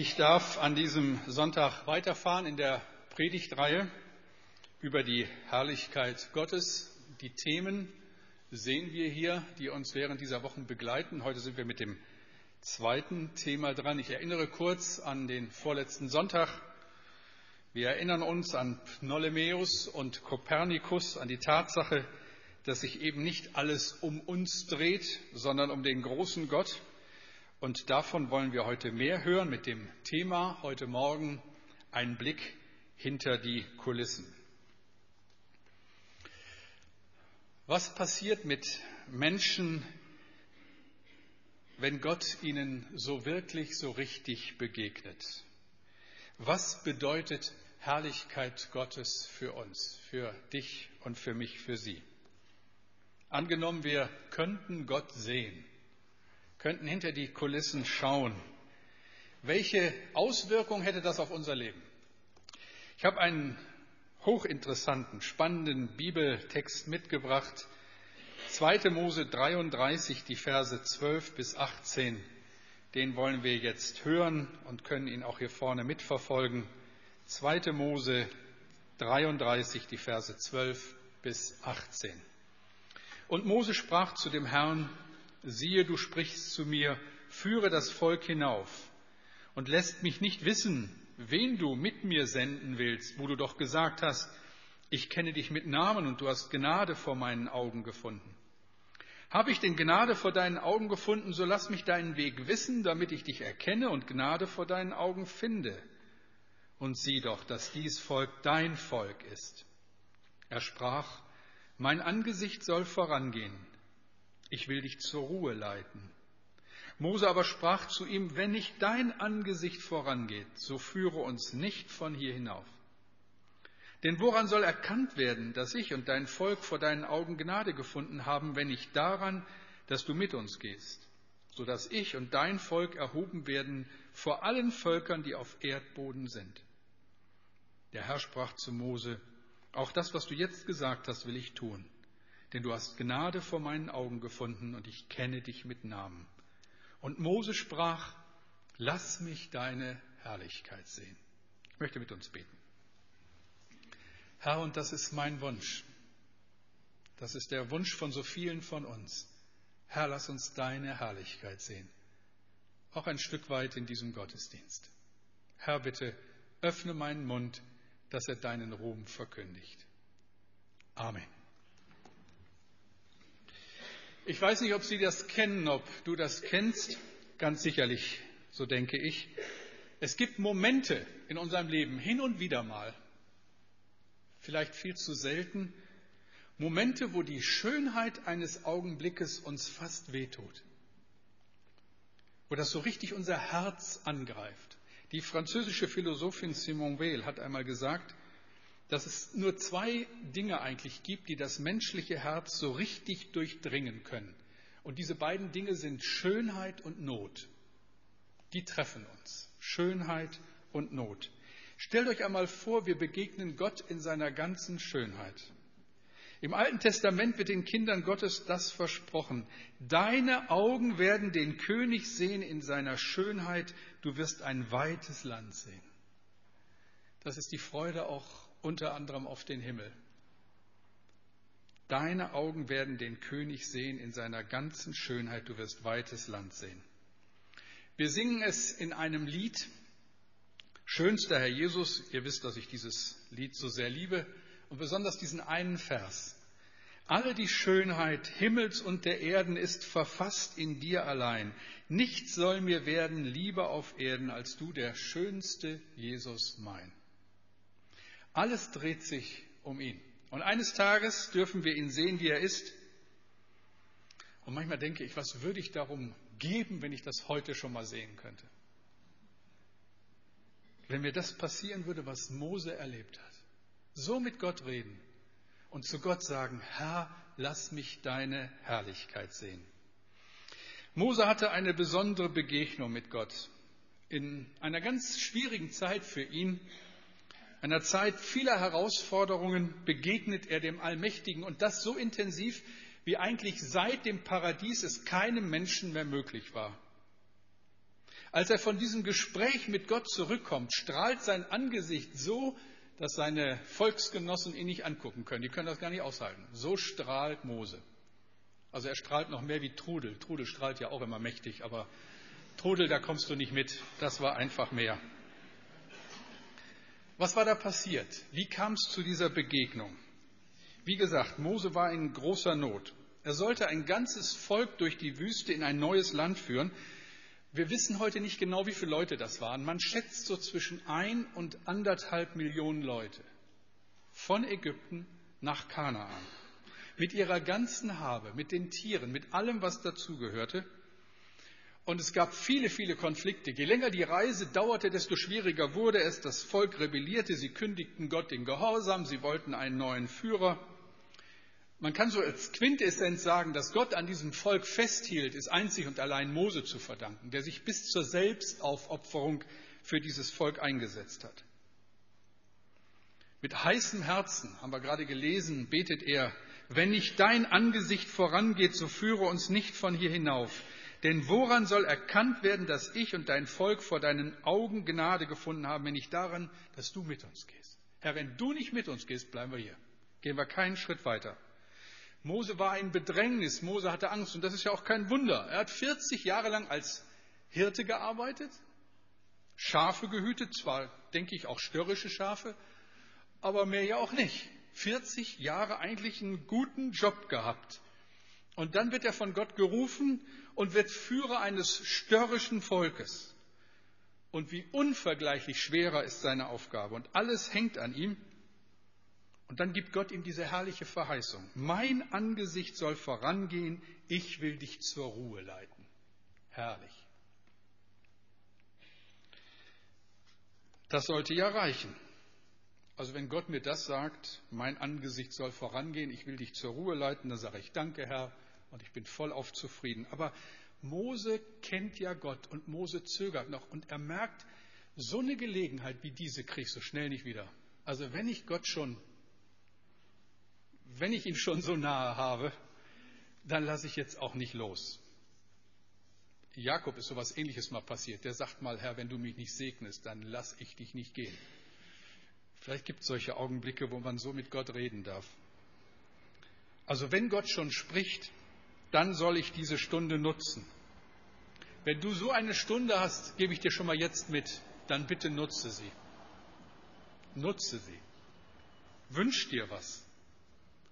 Ich darf an diesem Sonntag weiterfahren in der Predigtreihe über die Herrlichkeit Gottes. Die Themen sehen wir hier, die uns während dieser Wochen begleiten. Heute sind wir mit dem zweiten Thema dran. Ich erinnere kurz an den vorletzten Sonntag. Wir erinnern uns an Ptolemäus und Kopernikus, an die Tatsache, dass sich eben nicht alles um uns dreht, sondern um den großen Gott und davon wollen wir heute mehr hören mit dem Thema heute Morgen ein Blick hinter die Kulissen. Was passiert mit Menschen, wenn Gott ihnen so wirklich, so richtig begegnet? Was bedeutet Herrlichkeit Gottes für uns, für dich und für mich, für sie? Angenommen, wir könnten Gott sehen könnten hinter die Kulissen schauen. Welche Auswirkung hätte das auf unser Leben? Ich habe einen hochinteressanten, spannenden Bibeltext mitgebracht. 2. Mose 33, die Verse 12 bis 18. Den wollen wir jetzt hören und können ihn auch hier vorne mitverfolgen. 2. Mose 33, die Verse 12 bis 18. Und Mose sprach zu dem Herrn, siehe, du sprichst zu mir, führe das Volk hinauf und lässt mich nicht wissen, wen du mit mir senden willst, wo du doch gesagt hast, ich kenne dich mit Namen und du hast Gnade vor meinen Augen gefunden. Habe ich denn Gnade vor deinen Augen gefunden, so lass mich deinen Weg wissen, damit ich dich erkenne und Gnade vor deinen Augen finde. Und sieh doch, dass dies Volk dein Volk ist. Er sprach, mein Angesicht soll vorangehen ich will dich zur Ruhe leiten. Mose aber sprach zu ihm, wenn nicht dein Angesicht vorangeht, so führe uns nicht von hier hinauf. Denn woran soll erkannt werden, dass ich und dein Volk vor deinen Augen Gnade gefunden haben, wenn nicht daran, dass du mit uns gehst, so dass ich und dein Volk erhoben werden vor allen Völkern, die auf Erdboden sind? Der Herr sprach zu Mose, auch das, was du jetzt gesagt hast, will ich tun denn du hast Gnade vor meinen Augen gefunden und ich kenne dich mit Namen. Und Mose sprach, lass mich deine Herrlichkeit sehen. Ich möchte mit uns beten. Herr, und das ist mein Wunsch. Das ist der Wunsch von so vielen von uns. Herr, lass uns deine Herrlichkeit sehen. Auch ein Stück weit in diesem Gottesdienst. Herr, bitte öffne meinen Mund, dass er deinen Ruhm verkündigt. Amen. Ich weiß nicht, ob Sie das kennen, ob du das kennst. Ganz sicherlich, so denke ich. Es gibt Momente in unserem Leben, hin und wieder mal, vielleicht viel zu selten, Momente, wo die Schönheit eines Augenblickes uns fast wehtut, wo das so richtig unser Herz angreift. Die französische Philosophin Simone Weil hat einmal gesagt, dass es nur zwei Dinge eigentlich gibt, die das menschliche Herz so richtig durchdringen können. Und diese beiden Dinge sind Schönheit und Not. Die treffen uns. Schönheit und Not. Stellt euch einmal vor, wir begegnen Gott in seiner ganzen Schönheit. Im Alten Testament wird den Kindern Gottes das versprochen. Deine Augen werden den König sehen in seiner Schönheit. Du wirst ein weites Land sehen. Das ist die Freude auch unter anderem auf den Himmel. Deine Augen werden den König sehen in seiner ganzen Schönheit, du wirst weites Land sehen. Wir singen es in einem Lied, Schönster Herr Jesus, ihr wisst, dass ich dieses Lied so sehr liebe, und besonders diesen einen Vers. Alle die Schönheit Himmels und der Erden ist verfasst in dir allein. Nichts soll mir werden lieber auf Erden als du, der schönste Jesus mein. Alles dreht sich um ihn. Und eines Tages dürfen wir ihn sehen, wie er ist. Und manchmal denke ich, was würde ich darum geben, wenn ich das heute schon mal sehen könnte? Wenn mir das passieren würde, was Mose erlebt hat. So mit Gott reden und zu Gott sagen, Herr, lass mich deine Herrlichkeit sehen. Mose hatte eine besondere Begegnung mit Gott. In einer ganz schwierigen Zeit für ihn einer Zeit vieler Herausforderungen begegnet er dem Allmächtigen und das so intensiv, wie eigentlich seit dem Paradies es keinem Menschen mehr möglich war. Als er von diesem Gespräch mit Gott zurückkommt, strahlt sein Angesicht so, dass seine Volksgenossen ihn nicht angucken können. Die können das gar nicht aushalten. So strahlt Mose. Also er strahlt noch mehr wie Trudel. Trudel strahlt ja auch immer mächtig, aber Trudel, da kommst du nicht mit. Das war einfach mehr. Was war da passiert? Wie kam es zu dieser Begegnung? Wie gesagt, Mose war in großer Not. Er sollte ein ganzes Volk durch die Wüste in ein neues Land führen. Wir wissen heute nicht genau, wie viele Leute das waren. Man schätzt so zwischen ein und anderthalb Millionen Leute von Ägypten nach Kanaan. Mit ihrer ganzen Habe, mit den Tieren, mit allem, was dazugehörte. Und es gab viele, viele Konflikte. Je länger die Reise dauerte, desto schwieriger wurde es. Das Volk rebellierte, sie kündigten Gott den Gehorsam, sie wollten einen neuen Führer. Man kann so als Quintessenz sagen, dass Gott an diesem Volk festhielt, ist einzig und allein Mose zu verdanken, der sich bis zur Selbstaufopferung für dieses Volk eingesetzt hat. Mit heißem Herzen, haben wir gerade gelesen, betet er, wenn nicht dein Angesicht vorangeht, so führe uns nicht von hier hinauf. Denn woran soll erkannt werden, dass ich und dein Volk vor deinen Augen Gnade gefunden haben, wenn nicht daran, dass du mit uns gehst? Herr, wenn du nicht mit uns gehst, bleiben wir hier. Gehen wir keinen Schritt weiter. Mose war in Bedrängnis, Mose hatte Angst und das ist ja auch kein Wunder. Er hat 40 Jahre lang als Hirte gearbeitet, Schafe gehütet, zwar denke ich auch störrische Schafe, aber mehr ja auch nicht. 40 Jahre eigentlich einen guten Job gehabt. Und dann wird er von Gott gerufen und wird Führer eines störrischen Volkes. Und wie unvergleichlich schwerer ist seine Aufgabe. Und alles hängt an ihm. Und dann gibt Gott ihm diese herrliche Verheißung. Mein Angesicht soll vorangehen, ich will dich zur Ruhe leiten. Herrlich. Das sollte ja reichen. Also wenn Gott mir das sagt, mein Angesicht soll vorangehen, ich will dich zur Ruhe leiten, dann sage ich danke Herr und ich bin vollauf zufrieden. Aber Mose kennt ja Gott und Mose zögert noch und er merkt, so eine Gelegenheit wie diese kriege ich so schnell nicht wieder. Also wenn ich Gott schon wenn ich ihn schon so nahe habe, dann lasse ich jetzt auch nicht los. Jakob ist sowas ähnliches mal passiert. Der sagt mal, Herr, wenn du mich nicht segnest, dann lass ich dich nicht gehen. Vielleicht gibt es solche Augenblicke, wo man so mit Gott reden darf. Also wenn Gott schon spricht, dann soll ich diese Stunde nutzen. Wenn du so eine Stunde hast, gebe ich dir schon mal jetzt mit, dann bitte nutze sie. Nutze sie. Wünsch dir was.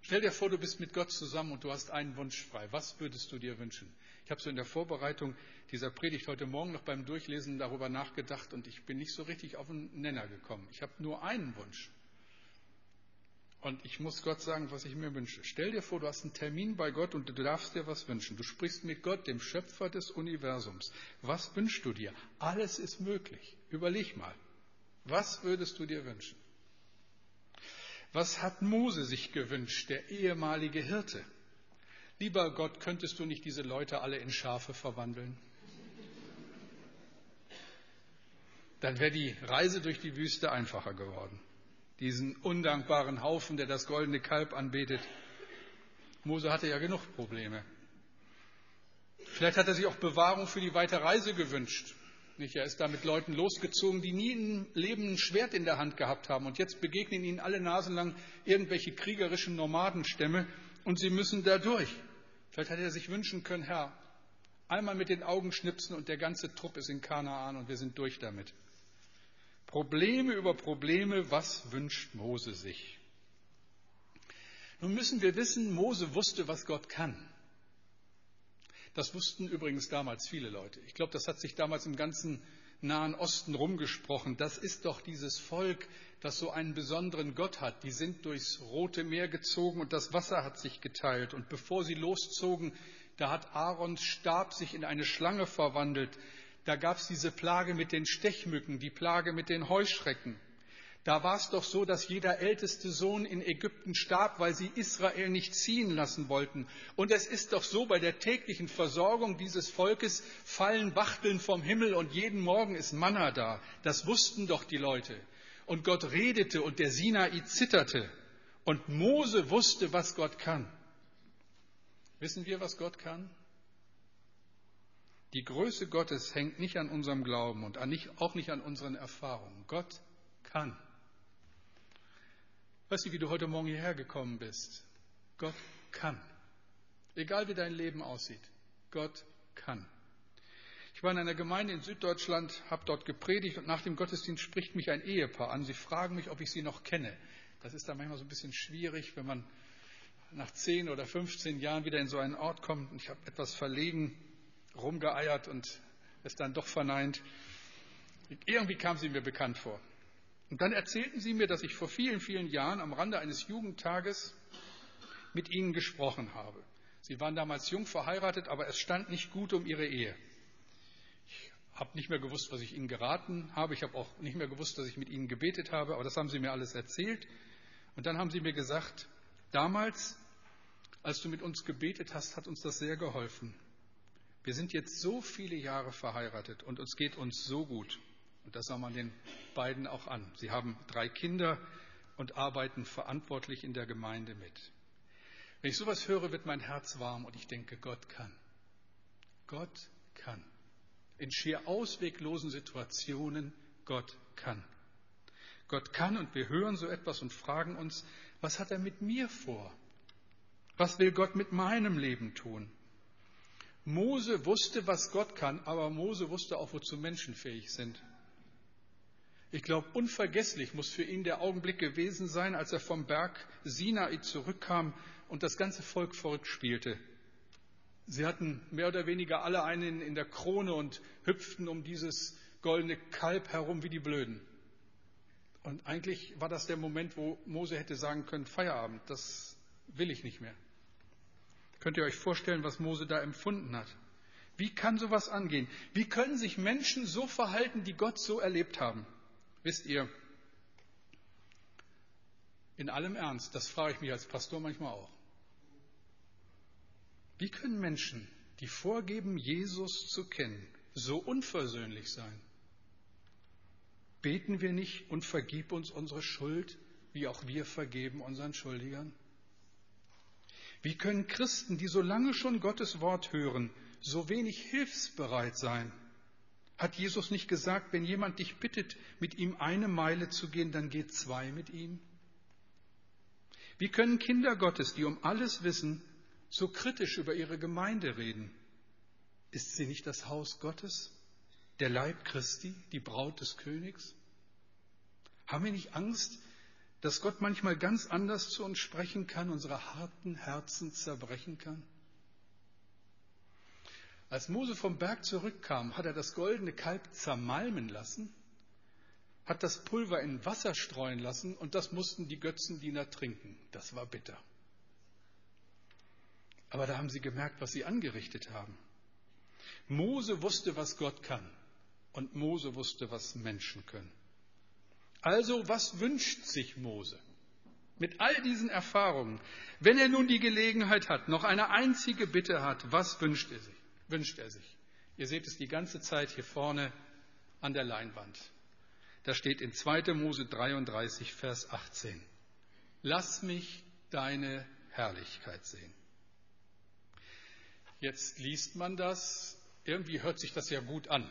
Stell dir vor, du bist mit Gott zusammen und du hast einen Wunsch frei. Was würdest du dir wünschen? Ich habe so in der Vorbereitung dieser Predigt heute Morgen noch beim Durchlesen darüber nachgedacht und ich bin nicht so richtig auf den Nenner gekommen. Ich habe nur einen Wunsch. Und ich muss Gott sagen, was ich mir wünsche. Stell dir vor, du hast einen Termin bei Gott und du darfst dir was wünschen. Du sprichst mit Gott, dem Schöpfer des Universums. Was wünschst du dir? Alles ist möglich. Überleg mal. Was würdest du dir wünschen? Was hat Mose sich gewünscht, der ehemalige Hirte? Lieber Gott, könntest du nicht diese Leute alle in Schafe verwandeln? Dann wäre die Reise durch die Wüste einfacher geworden. Diesen undankbaren Haufen, der das goldene Kalb anbetet. Mose hatte ja genug Probleme. Vielleicht hat er sich auch Bewahrung für die weite Reise gewünscht. Nicht? Er ist da mit Leuten losgezogen, die nie im Leben ein Schwert in der Hand gehabt haben. Und jetzt begegnen ihnen alle Nasen lang irgendwelche kriegerischen Nomadenstämme und sie müssen da durch. Vielleicht hätte er sich wünschen können, Herr, einmal mit den Augen schnipsen und der ganze Trupp ist in Kanaan und wir sind durch damit. Probleme über Probleme, was wünscht Mose sich? Nun müssen wir wissen, Mose wusste, was Gott kann. Das wussten übrigens damals viele Leute. Ich glaube, das hat sich damals im ganzen Nahen Osten rumgesprochen. Das ist doch dieses Volk, das so einen besonderen Gott hat. Die sind durchs Rote Meer gezogen und das Wasser hat sich geteilt. Und bevor sie loszogen, da hat Aarons Stab sich in eine Schlange verwandelt. Da gab es diese Plage mit den Stechmücken, die Plage mit den Heuschrecken. Da war es doch so, dass jeder älteste Sohn in Ägypten starb, weil sie Israel nicht ziehen lassen wollten. Und es ist doch so, bei der täglichen Versorgung dieses Volkes fallen Wachteln vom Himmel und jeden Morgen ist Manna da. Das wussten doch die Leute. Und Gott redete und der Sinai zitterte. Und Mose wusste, was Gott kann. Wissen wir, was Gott kann? Die Größe Gottes hängt nicht an unserem Glauben und auch nicht an unseren Erfahrungen. Gott kann. Weißt du, wie du heute Morgen hierher gekommen bist? Gott kann. Egal wie dein Leben aussieht. Gott kann. Ich war in einer Gemeinde in Süddeutschland, habe dort gepredigt und nach dem Gottesdienst spricht mich ein Ehepaar an. Sie fragen mich, ob ich sie noch kenne. Das ist dann manchmal so ein bisschen schwierig, wenn man nach 10 oder 15 Jahren wieder in so einen Ort kommt. Und ich habe etwas verlegen rumgeeiert und es dann doch verneint. Irgendwie kam sie mir bekannt vor. Und dann erzählten sie mir, dass ich vor vielen, vielen Jahren am Rande eines Jugendtages mit ihnen gesprochen habe. Sie waren damals jung verheiratet, aber es stand nicht gut um ihre Ehe. Ich habe nicht mehr gewusst, was ich ihnen geraten habe. Ich habe auch nicht mehr gewusst, dass ich mit ihnen gebetet habe, aber das haben sie mir alles erzählt. Und dann haben sie mir gesagt, damals, als du mit uns gebetet hast, hat uns das sehr geholfen. Wir sind jetzt so viele Jahre verheiratet und uns geht uns so gut. Und das sah man den beiden auch an. Sie haben drei Kinder und arbeiten verantwortlich in der Gemeinde mit. Wenn ich sowas höre, wird mein Herz warm und ich denke, Gott kann. Gott kann. In schier ausweglosen Situationen, Gott kann. Gott kann und wir hören so etwas und fragen uns, was hat er mit mir vor? Was will Gott mit meinem Leben tun? Mose wusste, was Gott kann, aber Mose wusste auch, wozu Menschen fähig sind. Ich glaube, unvergesslich muss für ihn der Augenblick gewesen sein, als er vom Berg Sinai zurückkam und das ganze Volk verrückt spielte. Sie hatten mehr oder weniger alle einen in der Krone und hüpften um dieses goldene Kalb herum wie die Blöden. Und eigentlich war das der Moment, wo Mose hätte sagen können, Feierabend, das will ich nicht mehr. Könnt ihr euch vorstellen, was Mose da empfunden hat? Wie kann sowas angehen? Wie können sich Menschen so verhalten, die Gott so erlebt haben? Wisst ihr, in allem Ernst, das frage ich mich als Pastor manchmal auch. Wie können Menschen, die vorgeben, Jesus zu kennen, so unversöhnlich sein? Beten wir nicht und vergib uns unsere Schuld, wie auch wir vergeben unseren Schuldigern? Wie können Christen, die so lange schon Gottes Wort hören, so wenig hilfsbereit sein? Hat Jesus nicht gesagt, wenn jemand dich bittet, mit ihm eine Meile zu gehen, dann geh zwei mit ihm? Wie können Kinder Gottes, die um alles wissen, so kritisch über ihre Gemeinde reden? Ist sie nicht das Haus Gottes, der Leib Christi, die Braut des Königs? Haben wir nicht Angst, dass Gott manchmal ganz anders zu uns sprechen kann, unsere harten Herzen zerbrechen kann? Als Mose vom Berg zurückkam, hat er das goldene Kalb zermalmen lassen, hat das Pulver in Wasser streuen lassen und das mussten die Götzendiener trinken. Das war bitter. Aber da haben sie gemerkt, was sie angerichtet haben. Mose wusste, was Gott kann und Mose wusste, was Menschen können. Also, was wünscht sich Mose? Mit all diesen Erfahrungen, wenn er nun die Gelegenheit hat, noch eine einzige Bitte hat, was wünscht er sich? wünscht er sich. Ihr seht es die ganze Zeit hier vorne an der Leinwand. Da steht in 2. Mose 33, Vers 18. Lass mich deine Herrlichkeit sehen. Jetzt liest man das, irgendwie hört sich das ja gut an.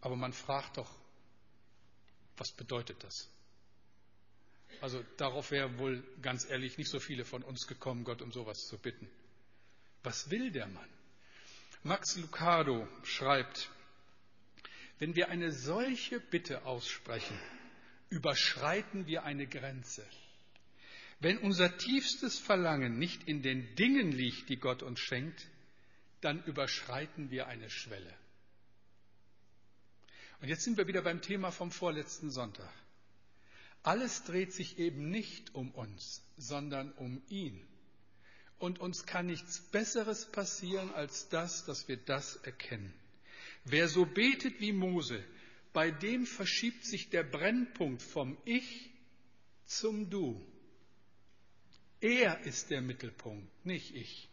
Aber man fragt doch, was bedeutet das? Also darauf wäre wohl ganz ehrlich nicht so viele von uns gekommen, Gott um sowas zu bitten. Was will der Mann? Max Lucado schreibt, wenn wir eine solche Bitte aussprechen, überschreiten wir eine Grenze. Wenn unser tiefstes Verlangen nicht in den Dingen liegt, die Gott uns schenkt, dann überschreiten wir eine Schwelle. Und jetzt sind wir wieder beim Thema vom vorletzten Sonntag. Alles dreht sich eben nicht um uns, sondern um ihn. Und uns kann nichts Besseres passieren als das, dass wir das erkennen. Wer so betet wie Mose, bei dem verschiebt sich der Brennpunkt vom Ich zum Du. Er ist der Mittelpunkt, nicht ich.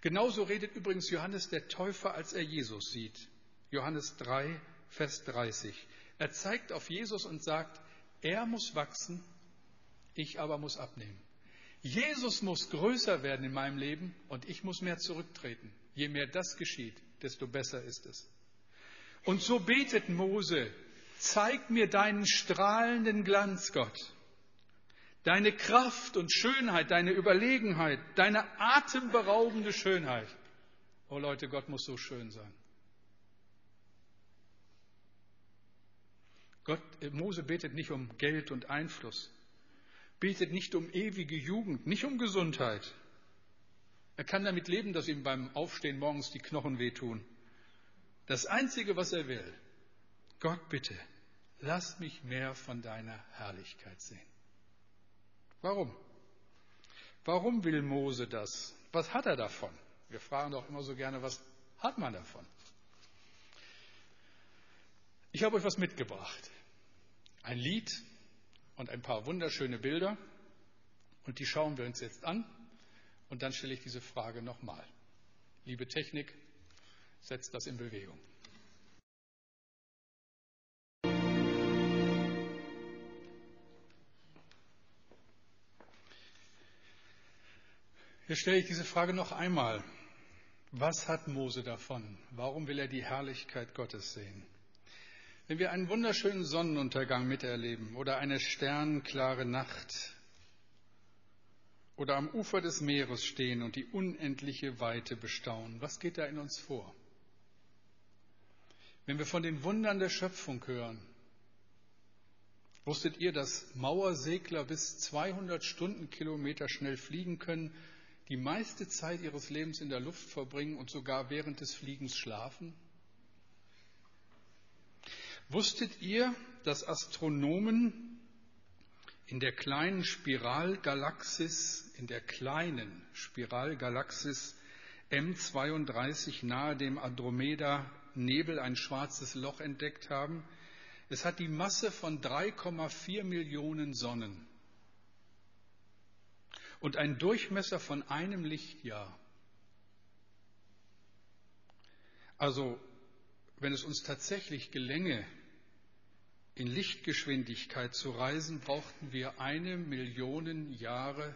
Genauso redet übrigens Johannes der Täufer, als er Jesus sieht. Johannes 3, Vers 30. Er zeigt auf Jesus und sagt, er muss wachsen, ich aber muss abnehmen. Jesus muss größer werden in meinem Leben und ich muss mehr zurücktreten. Je mehr das geschieht, desto besser ist es. Und so betet Mose, zeig mir deinen strahlenden Glanz, Gott. Deine Kraft und Schönheit, deine Überlegenheit, deine atemberaubende Schönheit. Oh Leute, Gott muss so schön sein. Gott, Mose betet nicht um Geld und Einfluss, betet nicht um ewige Jugend, nicht um Gesundheit. Er kann damit leben, dass ihm beim Aufstehen morgens die Knochen wehtun. Das Einzige, was er will, Gott bitte, lass mich mehr von deiner Herrlichkeit sehen. Warum? Warum will Mose das? Was hat er davon? Wir fragen doch immer so gerne, was hat man davon? Ich habe euch was mitgebracht. Ein Lied und ein paar wunderschöne Bilder. Und die schauen wir uns jetzt an. Und dann stelle ich diese Frage nochmal. Liebe Technik, setzt das in Bewegung. Jetzt stelle ich diese Frage noch einmal. Was hat Mose davon? Warum will er die Herrlichkeit Gottes sehen? Wenn wir einen wunderschönen Sonnenuntergang miterleben oder eine sternklare Nacht oder am Ufer des Meeres stehen und die unendliche Weite bestaunen, was geht da in uns vor? Wenn wir von den Wundern der Schöpfung hören, wusstet ihr, dass Mauersegler bis 200 Stundenkilometer schnell fliegen können, die meiste Zeit ihres Lebens in der Luft verbringen und sogar während des Fliegens schlafen? Wusstet ihr, dass Astronomen in der kleinen Spiralgalaxis, in der kleinen Spiralgalaxis M32 nahe dem Andromeda-Nebel ein schwarzes Loch entdeckt haben? Es hat die Masse von 3,4 Millionen Sonnen und einen Durchmesser von einem Lichtjahr. Also, wenn es uns tatsächlich gelänge, in Lichtgeschwindigkeit zu reisen, brauchten wir eine Million Jahre,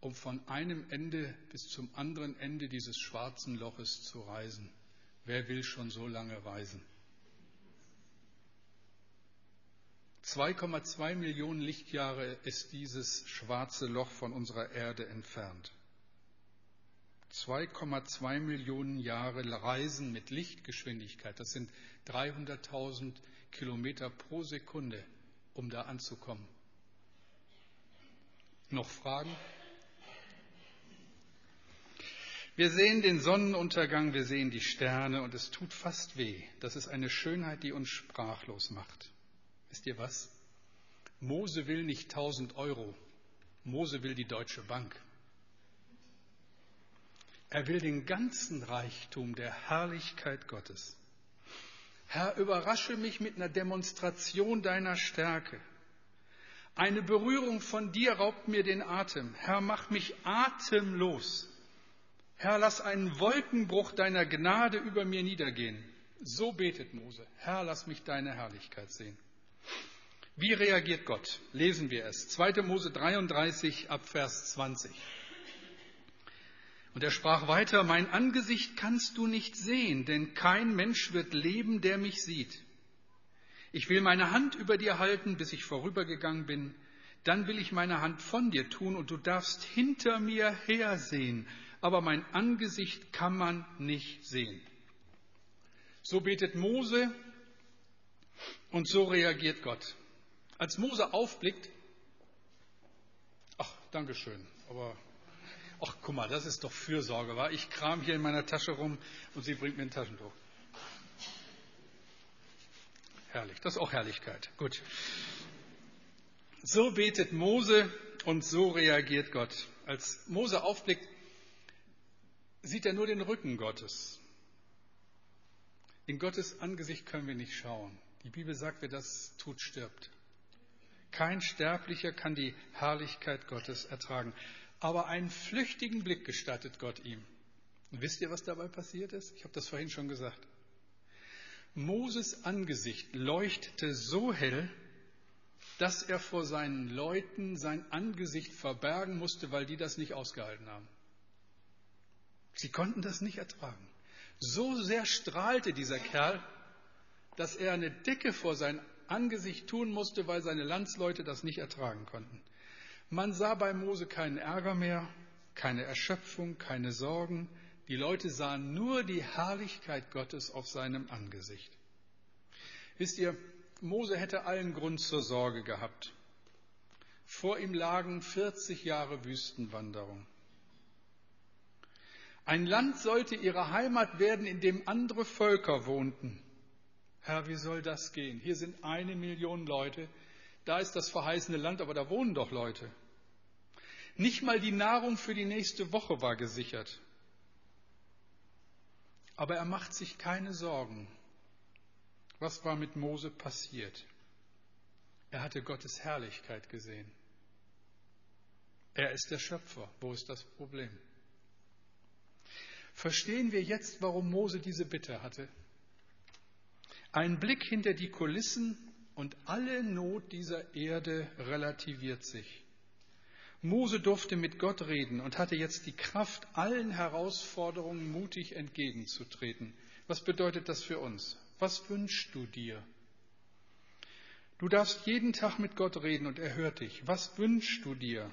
um von einem Ende bis zum anderen Ende dieses schwarzen Loches zu reisen. Wer will schon so lange reisen? 2,2 Millionen Lichtjahre ist dieses schwarze Loch von unserer Erde entfernt. 2,2 Millionen Jahre Reisen mit Lichtgeschwindigkeit, das sind 300.000 Kilometer pro Sekunde, um da anzukommen. Noch Fragen? Wir sehen den Sonnenuntergang, wir sehen die Sterne und es tut fast weh. Das ist eine Schönheit, die uns sprachlos macht. Wisst ihr was? Mose will nicht 1000 Euro, Mose will die Deutsche Bank. Er will den ganzen Reichtum der Herrlichkeit Gottes. Herr, überrasche mich mit einer Demonstration deiner Stärke. Eine Berührung von dir raubt mir den Atem. Herr, mach mich atemlos. Herr, lass einen Wolkenbruch deiner Gnade über mir niedergehen. So betet Mose. Herr, lass mich deine Herrlichkeit sehen. Wie reagiert Gott? Lesen wir es. 2. Mose 33 ab Vers 20. Und er sprach weiter, mein Angesicht kannst du nicht sehen, denn kein Mensch wird leben, der mich sieht. Ich will meine Hand über dir halten, bis ich vorübergegangen bin. Dann will ich meine Hand von dir tun und du darfst hinter mir hersehen. Aber mein Angesicht kann man nicht sehen. So betet Mose und so reagiert Gott. Als Mose aufblickt, ach, Dankeschön, aber ach guck mal, das ist doch Fürsorge, war? Ich kram hier in meiner Tasche rum und sie bringt mir ein Taschentuch. Herrlich, das ist auch Herrlichkeit. Gut. So betet Mose und so reagiert Gott. Als Mose aufblickt, sieht er nur den Rücken Gottes. In Gottes Angesicht können wir nicht schauen. Die Bibel sagt, wer das tut, stirbt. Kein Sterblicher kann die Herrlichkeit Gottes ertragen aber einen flüchtigen Blick gestattet Gott ihm. Und wisst ihr, was dabei passiert ist? Ich habe das vorhin schon gesagt. Moses Angesicht leuchtete so hell, dass er vor seinen Leuten sein Angesicht verbergen musste, weil die das nicht ausgehalten haben. Sie konnten das nicht ertragen. So sehr strahlte dieser Kerl, dass er eine Decke vor sein Angesicht tun musste, weil seine Landsleute das nicht ertragen konnten. Man sah bei Mose keinen Ärger mehr, keine Erschöpfung, keine Sorgen. Die Leute sahen nur die Herrlichkeit Gottes auf seinem Angesicht. Wisst ihr, Mose hätte allen Grund zur Sorge gehabt. Vor ihm lagen 40 Jahre Wüstenwanderung. Ein Land sollte ihre Heimat werden, in dem andere Völker wohnten. Herr, wie soll das gehen? Hier sind eine Million Leute, da ist das verheißene Land, aber da wohnen doch Leute. Nicht mal die Nahrung für die nächste Woche war gesichert. Aber er macht sich keine Sorgen. Was war mit Mose passiert? Er hatte Gottes Herrlichkeit gesehen. Er ist der Schöpfer. Wo ist das Problem? Verstehen wir jetzt, warum Mose diese Bitte hatte? Ein Blick hinter die Kulissen und alle Not dieser Erde relativiert sich. Mose durfte mit Gott reden und hatte jetzt die Kraft, allen Herausforderungen mutig entgegenzutreten. Was bedeutet das für uns? Was wünschst du dir? Du darfst jeden Tag mit Gott reden und er hört dich. Was wünschst du dir?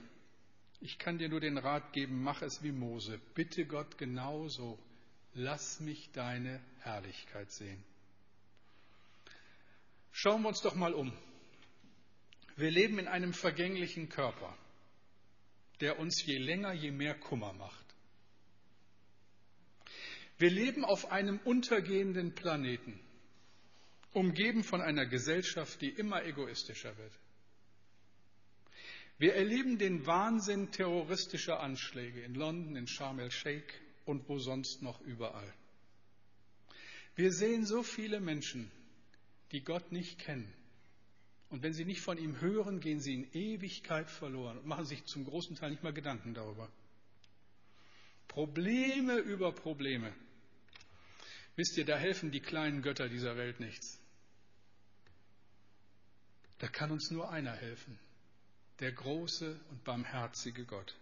Ich kann dir nur den Rat geben, mach es wie Mose. Bitte Gott genauso. Lass mich deine Herrlichkeit sehen. Schauen wir uns doch mal um. Wir leben in einem vergänglichen Körper, der uns je länger, je mehr Kummer macht. Wir leben auf einem untergehenden Planeten, umgeben von einer Gesellschaft, die immer egoistischer wird. Wir erleben den Wahnsinn terroristischer Anschläge in London, in Sharm el-Sheikh und wo sonst noch überall. Wir sehen so viele Menschen, die Gott nicht kennen. Und wenn sie nicht von ihm hören, gehen sie in Ewigkeit verloren und machen sich zum großen Teil nicht mal Gedanken darüber. Probleme über Probleme. Wisst ihr, da helfen die kleinen Götter dieser Welt nichts. Da kann uns nur einer helfen, der große und barmherzige Gott.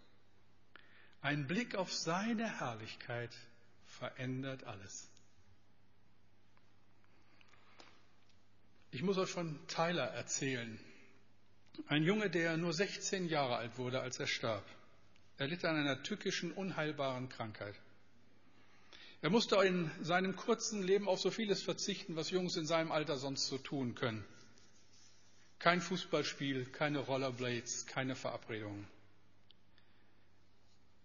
Ein Blick auf seine Herrlichkeit verändert alles. Ich muss euch von Tyler erzählen. Ein Junge, der nur 16 Jahre alt wurde, als er starb. Er litt an einer tückischen, unheilbaren Krankheit. Er musste in seinem kurzen Leben auf so vieles verzichten, was Jungs in seinem Alter sonst so tun können. Kein Fußballspiel, keine Rollerblades, keine Verabredungen.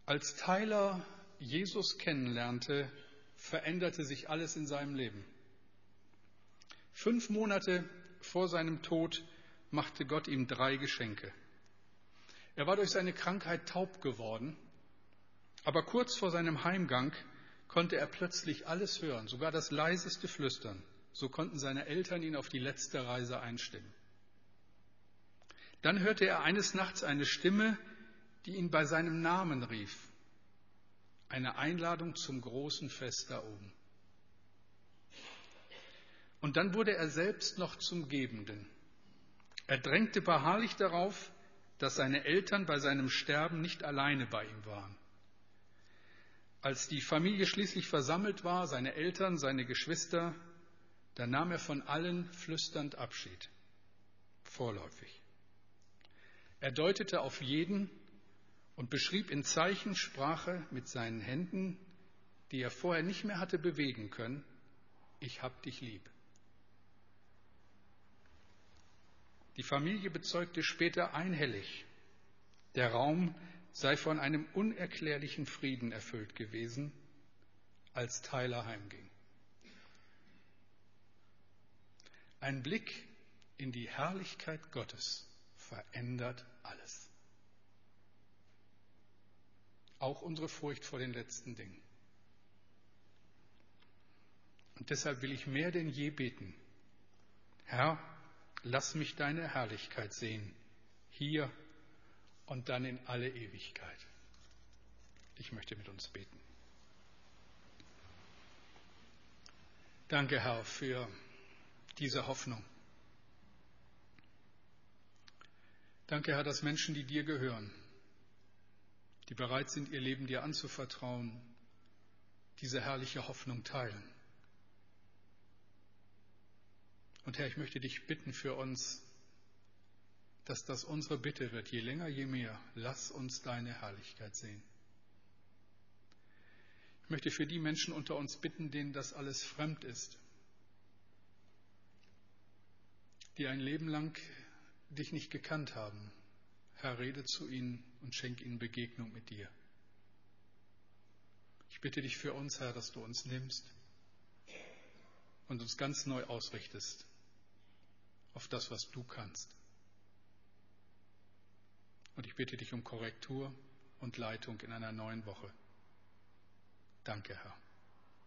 Als Tyler Jesus kennenlernte, veränderte sich alles in seinem Leben. Fünf Monate vor seinem Tod machte Gott ihm drei Geschenke. Er war durch seine Krankheit taub geworden, aber kurz vor seinem Heimgang konnte er plötzlich alles hören, sogar das leiseste Flüstern. So konnten seine Eltern ihn auf die letzte Reise einstimmen. Dann hörte er eines Nachts eine Stimme, die ihn bei seinem Namen rief. Eine Einladung zum großen Fest da oben. Und dann wurde er selbst noch zum Gebenden. Er drängte beharrlich darauf, dass seine Eltern bei seinem Sterben nicht alleine bei ihm waren. Als die Familie schließlich versammelt war, seine Eltern, seine Geschwister, da nahm er von allen flüsternd Abschied, vorläufig. Er deutete auf jeden und beschrieb in Zeichensprache mit seinen Händen, die er vorher nicht mehr hatte bewegen können, ich hab dich lieb. Die Familie bezeugte später einhellig, der Raum sei von einem unerklärlichen Frieden erfüllt gewesen, als Tyler heimging. Ein Blick in die Herrlichkeit Gottes verändert alles. Auch unsere Furcht vor den letzten Dingen. Und deshalb will ich mehr denn je beten. Herr, lass mich deine Herrlichkeit sehen, hier und dann in alle Ewigkeit. Ich möchte mit uns beten. Danke, Herr, für diese Hoffnung. Danke, Herr, dass Menschen, die dir gehören, die bereit sind, ihr Leben dir anzuvertrauen, diese herrliche Hoffnung teilen. Und Herr, ich möchte dich bitten für uns, dass das unsere Bitte wird, je länger, je mehr, lass uns deine Herrlichkeit sehen. Ich möchte für die Menschen unter uns bitten, denen das alles fremd ist, die ein Leben lang dich nicht gekannt haben. Herr, rede zu ihnen und schenk ihnen Begegnung mit dir. Ich bitte dich für uns, Herr, dass du uns nimmst und uns ganz neu ausrichtest auf das, was du kannst. Und ich bitte dich um Korrektur und Leitung in einer neuen Woche. Danke, Herr.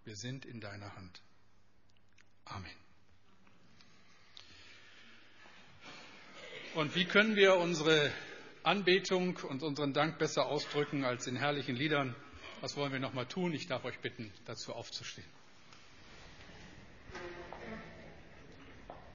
Wir sind in deiner Hand. Amen. Und wie können wir unsere Anbetung und unseren Dank besser ausdrücken als in herrlichen Liedern? Was wollen wir nochmal tun? Ich darf euch bitten, dazu aufzustehen.